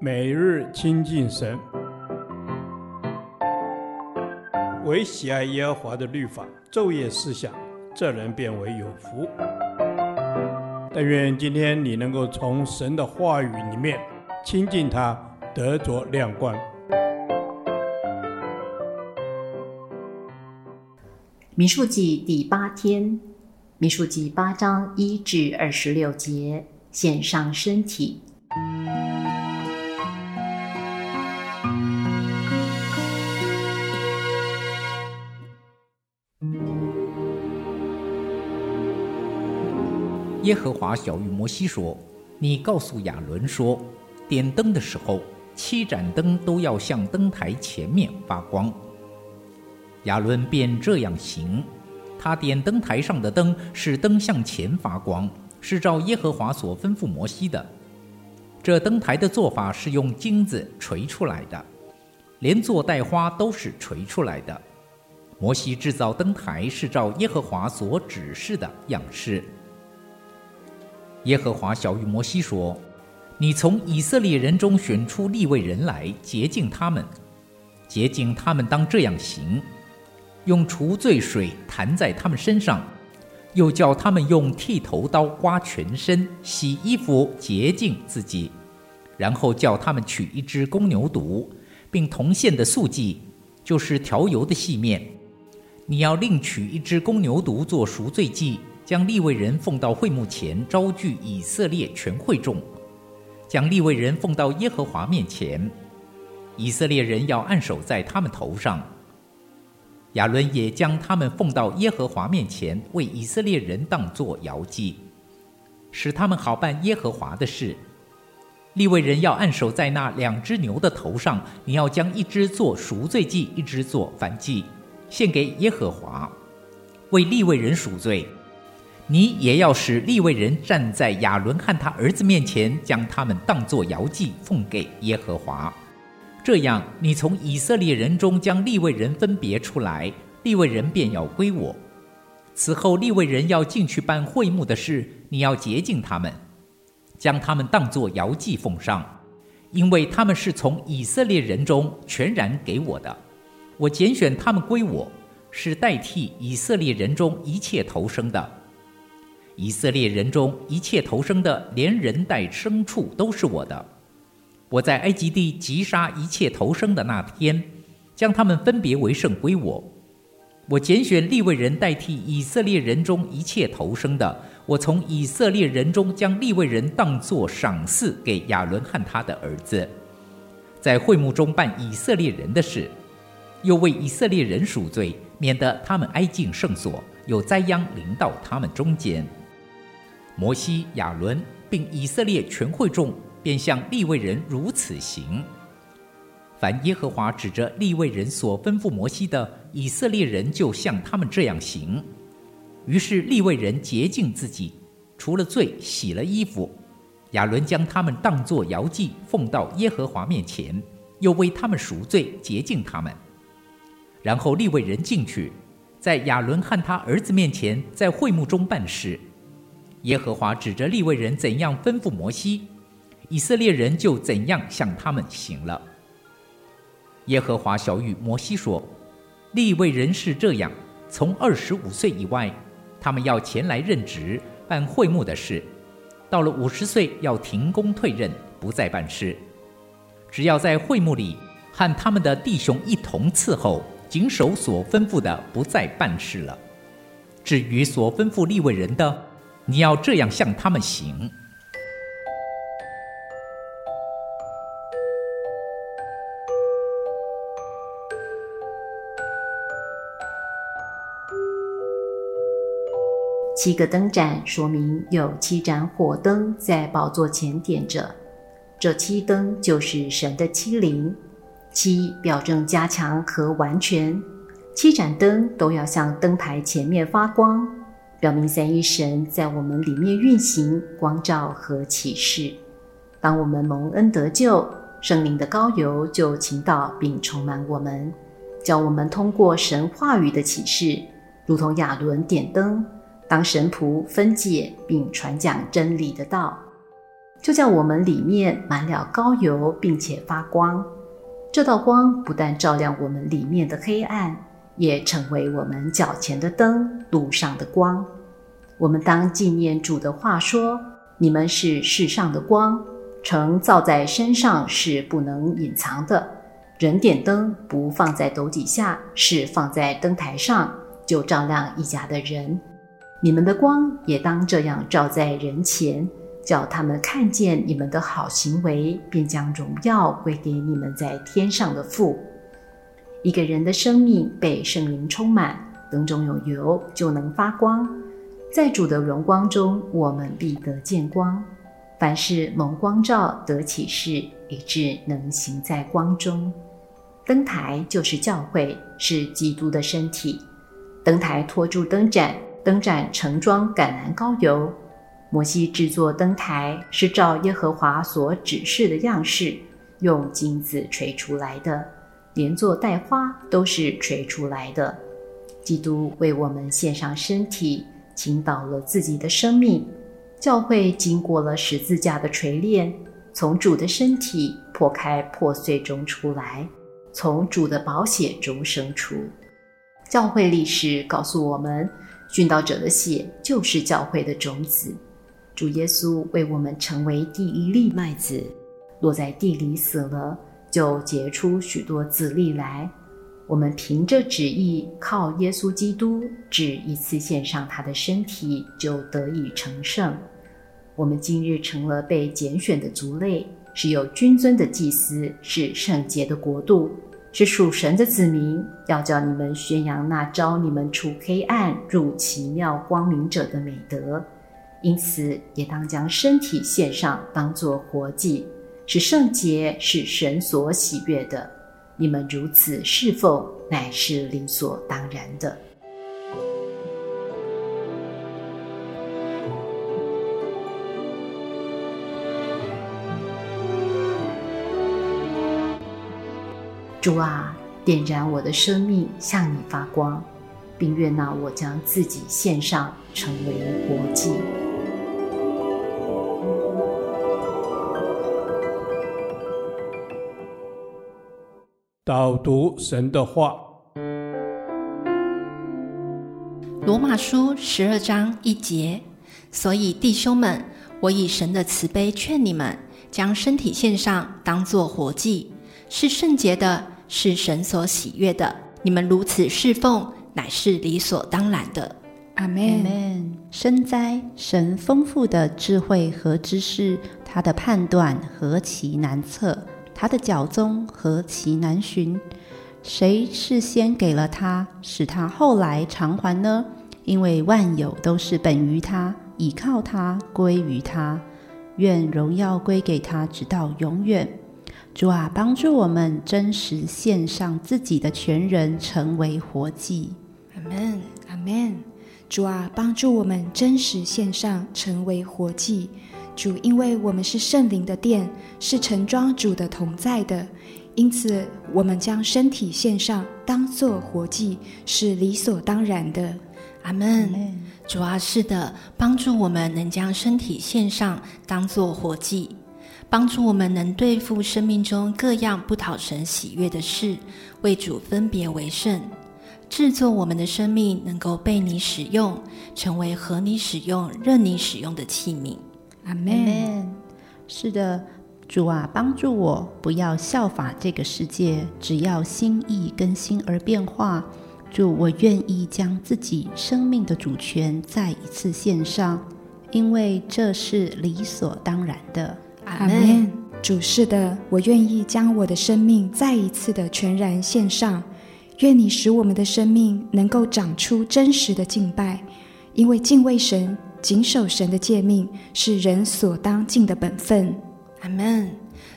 每日亲近神，唯喜爱耶和华的律法，昼夜思想，这人便为有福。但愿今天你能够从神的话语里面亲近他，得着亮光。民数记第八天，民数记八章一至二十六节，献上身体。耶和华晓諭摩西说：“你告诉亚伦说，点灯的时候，七盏灯都要向灯台前面发光。”亚伦便这样行，他点灯台上的灯，使灯向前发光，是照耶和华所吩咐摩西的。这灯台的做法是用金子锤出来的，连座带花都是锤出来的。摩西制造灯台是照耶和华所指示的样式。耶和华晓諭摩西说：“你从以色列人中选出立位人来，洁净他们。洁净他们当这样行：用除罪水弹在他们身上，又叫他们用剃头刀刮全身，洗衣服，洁净自己。然后叫他们取一只公牛犊，并同献的素祭，就是调油的细面。你要另取一只公牛犊做赎罪祭。”将利未人奉到会幕前，招聚以色列全会众，将利未人奉到耶和华面前。以色列人要按手在他们头上。亚伦也将他们奉到耶和华面前，为以色列人当作摇祭，使他们好办耶和华的事。利未人要按手在那两只牛的头上，你要将一只做赎罪祭，一只做燔祭，献给耶和华，为利未人赎罪。你也要使利未人站在亚伦和他儿子面前，将他们当作摇祭奉给耶和华。这样，你从以色列人中将利未人分别出来，利未人便要归我。此后，利未人要进去办会幕的事，你要洁净他们，将他们当作摇祭奉上，因为他们是从以色列人中全然给我的。我拣选他们归我，是代替以色列人中一切投生的。以色列人中一切投生的，连人带牲畜都是我的。我在埃及地击杀一切投生的那天，将他们分别为圣归我。我拣选利未人代替以色列人中一切投生的。我从以色列人中将利未人当作赏赐给亚伦和他的儿子，在会幕中办以色列人的事，又为以色列人赎罪，免得他们挨近圣所，有灾殃临到他们中间。摩西、亚伦并以色列全会众便向利未人如此行。凡耶和华指着利未人所吩咐摩西的，以色列人就向他们这样行。于是利未人洁净自己，除了罪，洗了衣服。亚伦将他们当作摇祭，奉到耶和华面前，又为他们赎罪，洁净他们。然后利未人进去，在亚伦和他儿子面前，在会幕中办事。耶和华指着利未人怎样吩咐摩西，以色列人就怎样向他们行了。耶和华晓谕摩西说：“利未人是这样，从二十五岁以外，他们要前来任职办会幕的事；到了五十岁，要停工退任，不再办事。只要在会幕里和他们的弟兄一同伺候，谨守所吩咐的，不再办事了。至于所吩咐利未人的，你要这样向他们行。七个灯盏说明有七盏火灯在宝座前点着，这七灯就是神的七灵，七表征加强和完全，七盏灯都要向灯台前面发光。表明三一神在我们里面运行光照和启示。当我们蒙恩得救，圣灵的膏油就倾倒并充满我们，叫我们通过神话语的启示，如同亚伦点灯，当神仆分解并传讲真理的道。就叫我们里面满了膏油，并且发光。这道光不但照亮我们里面的黑暗，也成为我们脚前的灯，路上的光。我们当纪念主的话说：“你们是世上的光，城造在山上是不能隐藏的。人点灯不放在斗底下，是放在灯台上，就照亮一家的人。你们的光也当这样照在人前。”叫他们看见你们的好行为，便将荣耀归给你们在天上的父。一个人的生命被圣灵充满，灯中有油就能发光。在主的荣光中，我们必得见光。凡是蒙光照得启示，以致能行在光中。灯台就是教会，是基督的身体。灯台托住灯盏，灯盏盛装橄榄膏油。摩西制作灯台是照耶和华所指示的样式，用金子锤出来的，连做带花都是锤出来的。基督为我们献上身体，倾倒了自己的生命。教会经过了十字架的锤炼，从主的身体破开破碎中出来，从主的宝血中生出。教会历史告诉我们，殉道者的血就是教会的种子。主耶稣为我们成为第一粒麦子，落在地里死了，就结出许多子粒来。我们凭着旨意，靠耶稣基督，只一次献上他的身体，就得以成圣。我们今日成了被拣选的族类，是有君尊的祭司，是圣洁的国度，是属神的子民，要叫你们宣扬那招你们出黑暗入奇妙光明者的美德。因此，也当将身体献上，当作活祭，是圣洁，是神所喜悦的。你们如此侍奉，乃是理所当然的。主啊，点燃我的生命，向你发光，并悦纳我将自己献上，成为活祭。导读神的话，《罗马书》十二章一节。所以弟兄们，我以神的慈悲劝你们，将身体献上，当作活祭，是圣洁的，是神所喜悦的。你们如此侍奉，乃是理所当然的。阿门。深哉，神丰富的智慧和知识，他的判断何其难测。他的脚踪何其难寻，谁事先给了他，使他后来偿还呢？因为万有都是本于他，倚靠他，归于他。愿荣耀归给他，直到永远。主啊，帮助我们真实献上自己的全人，成为活祭。阿门，阿门。主啊，帮助我们真实献上，成为活祭。主，因为我们是圣灵的殿，是盛装主的同在的，因此我们将身体献上，当做活祭，是理所当然的。阿门。主啊，是的，帮助我们能将身体献上，当做活祭，帮助我们能对付生命中各样不讨神喜悦的事，为主分别为圣，制作我们的生命能够被你使用，成为合你使用、任你使用的器皿。阿门。是的，主啊，帮助我不要效法这个世界，只要心意更新而变化。主，我愿意将自己生命的主权再一次献上，因为这是理所当然的。阿门。主，是的，我愿意将我的生命再一次的全然献上。愿你使我们的生命能够长出真实的敬拜，因为敬畏神。谨守神的诫命是人所当尽的本分。阿门。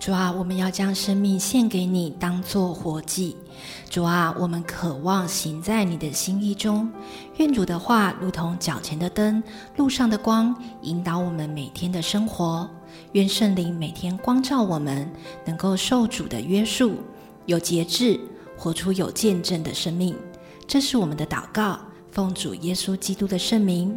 主啊，我们要将生命献给你，当作活祭。主啊，我们渴望行在你的心意中。愿主的话如同脚前的灯，路上的光，引导我们每天的生活。愿圣灵每天光照我们，能够受主的约束，有节制，活出有见证的生命。这是我们的祷告，奉主耶稣基督的圣名。